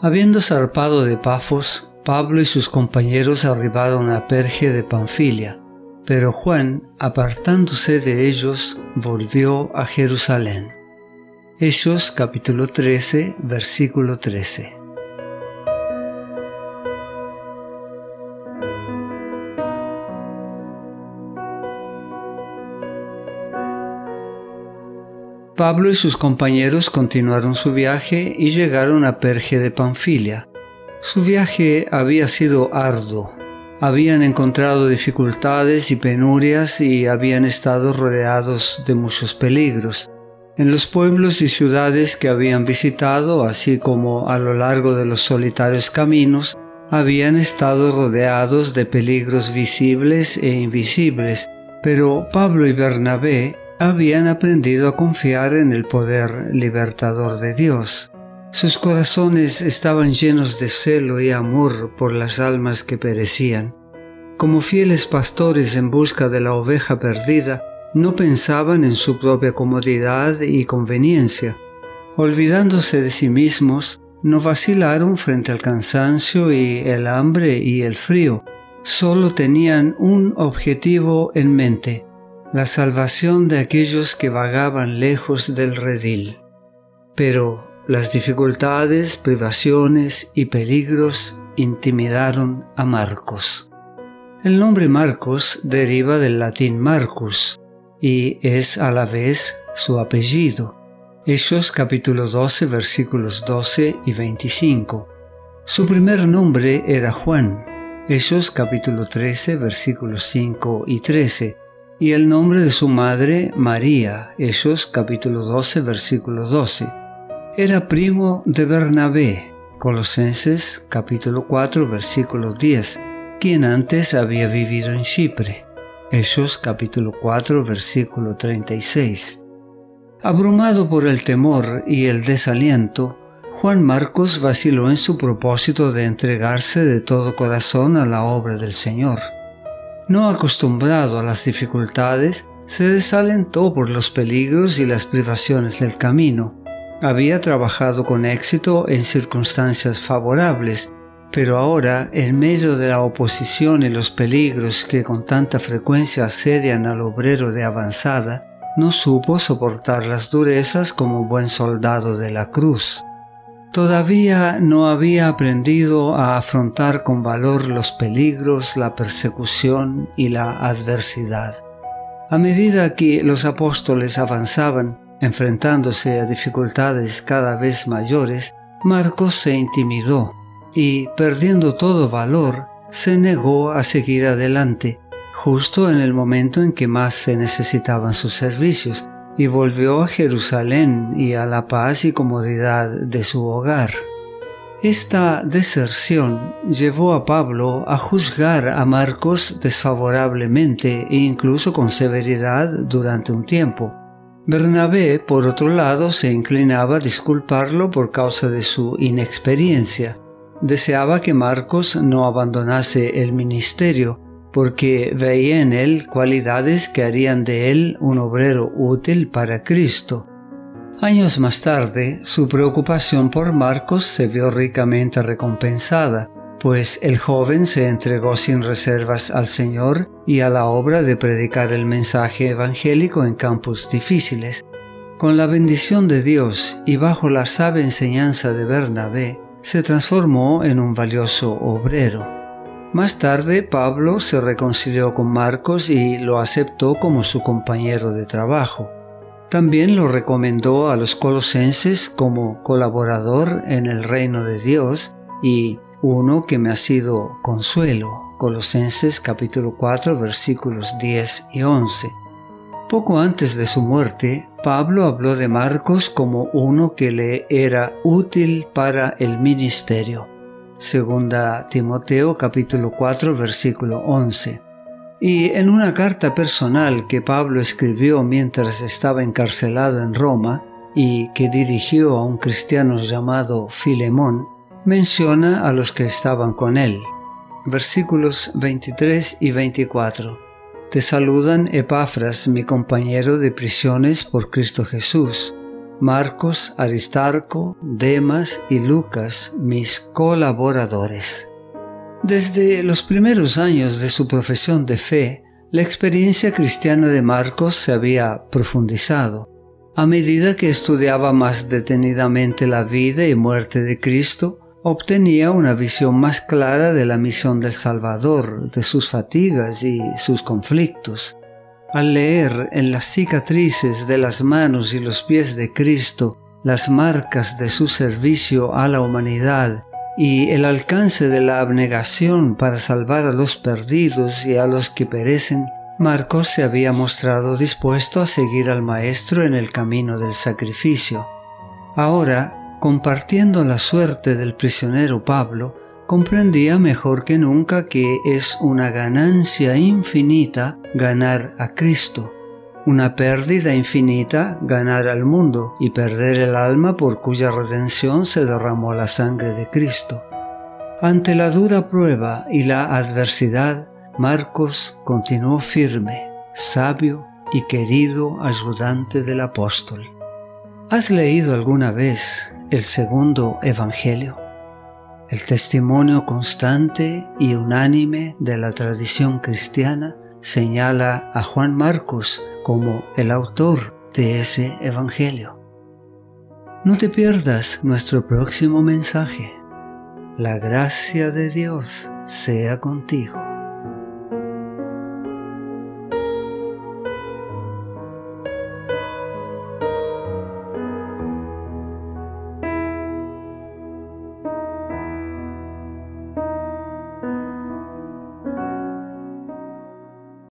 Habiendo zarpado de Pafos, Pablo y sus compañeros arribaron a Perge de Panfilia, pero Juan, apartándose de ellos, volvió a Jerusalén. Hechos capítulo 13, versículo 13. Pablo y sus compañeros continuaron su viaje y llegaron a Perge de Panfilia. Su viaje había sido arduo. Habían encontrado dificultades y penurias y habían estado rodeados de muchos peligros. En los pueblos y ciudades que habían visitado, así como a lo largo de los solitarios caminos, habían estado rodeados de peligros visibles e invisibles, pero Pablo y Bernabé habían aprendido a confiar en el poder libertador de Dios. Sus corazones estaban llenos de celo y amor por las almas que perecían. Como fieles pastores en busca de la oveja perdida, no pensaban en su propia comodidad y conveniencia. Olvidándose de sí mismos, no vacilaron frente al cansancio y el hambre y el frío. Solo tenían un objetivo en mente, la salvación de aquellos que vagaban lejos del redil. Pero las dificultades, privaciones y peligros intimidaron a Marcos. El nombre Marcos deriva del latín Marcus y es a la vez su apellido. Hechos capítulo 12 versículos 12 y 25. Su primer nombre era Juan. Hechos capítulo 13 versículos 5 y 13 y el nombre de su madre María, Hechos capítulo 12 versículo 12. Era primo de Bernabé, Colosenses capítulo 4 versículo 10, quien antes había vivido en Chipre, Hechos capítulo 4 versículo 36. Abrumado por el temor y el desaliento, Juan Marcos vaciló en su propósito de entregarse de todo corazón a la obra del Señor no acostumbrado a las dificultades, se desalentó por los peligros y las privaciones del camino. Había trabajado con éxito en circunstancias favorables, pero ahora, en medio de la oposición y los peligros que con tanta frecuencia asedian al obrero de avanzada, no supo soportar las durezas como buen soldado de la cruz. Todavía no había aprendido a afrontar con valor los peligros, la persecución y la adversidad. A medida que los apóstoles avanzaban, enfrentándose a dificultades cada vez mayores, Marcos se intimidó y, perdiendo todo valor, se negó a seguir adelante, justo en el momento en que más se necesitaban sus servicios, y volvió a Jerusalén y a la paz y comodidad de su hogar. Esta deserción llevó a Pablo a juzgar a Marcos desfavorablemente e incluso con severidad durante un tiempo. Bernabé, por otro lado, se inclinaba a disculparlo por causa de su inexperiencia. Deseaba que Marcos no abandonase el ministerio, porque veía en él cualidades que harían de él un obrero útil para Cristo. Años más tarde, su preocupación por Marcos se vio ricamente recompensada, pues el joven se entregó sin reservas al Señor y a la obra de predicar el mensaje evangélico en campos difíciles. Con la bendición de Dios y bajo la sabia enseñanza de Bernabé, se transformó en un valioso obrero. Más tarde, Pablo se reconcilió con Marcos y lo aceptó como su compañero de trabajo. También lo recomendó a los colosenses como colaborador en el reino de Dios y uno que me ha sido consuelo. Colosenses capítulo 4 versículos 10 y 11. Poco antes de su muerte, Pablo habló de Marcos como uno que le era útil para el ministerio. Segunda Timoteo capítulo 4 versículo 11. Y en una carta personal que Pablo escribió mientras estaba encarcelado en Roma y que dirigió a un cristiano llamado Filemón, menciona a los que estaban con él. Versículos 23 y 24. Te saludan Epafras, mi compañero de prisiones por Cristo Jesús Marcos, Aristarco, Demas y Lucas, mis colaboradores. Desde los primeros años de su profesión de fe, la experiencia cristiana de Marcos se había profundizado. A medida que estudiaba más detenidamente la vida y muerte de Cristo, obtenía una visión más clara de la misión del Salvador, de sus fatigas y sus conflictos. Al leer en las cicatrices de las manos y los pies de Cristo las marcas de su servicio a la humanidad y el alcance de la abnegación para salvar a los perdidos y a los que perecen, Marcos se había mostrado dispuesto a seguir al Maestro en el camino del sacrificio. Ahora, compartiendo la suerte del prisionero Pablo, comprendía mejor que nunca que es una ganancia infinita ganar a Cristo, una pérdida infinita ganar al mundo y perder el alma por cuya redención se derramó la sangre de Cristo. Ante la dura prueba y la adversidad, Marcos continuó firme, sabio y querido ayudante del apóstol. ¿Has leído alguna vez el segundo Evangelio? El testimonio constante y unánime de la tradición cristiana señala a Juan Marcos como el autor de ese Evangelio. No te pierdas nuestro próximo mensaje. La gracia de Dios sea contigo.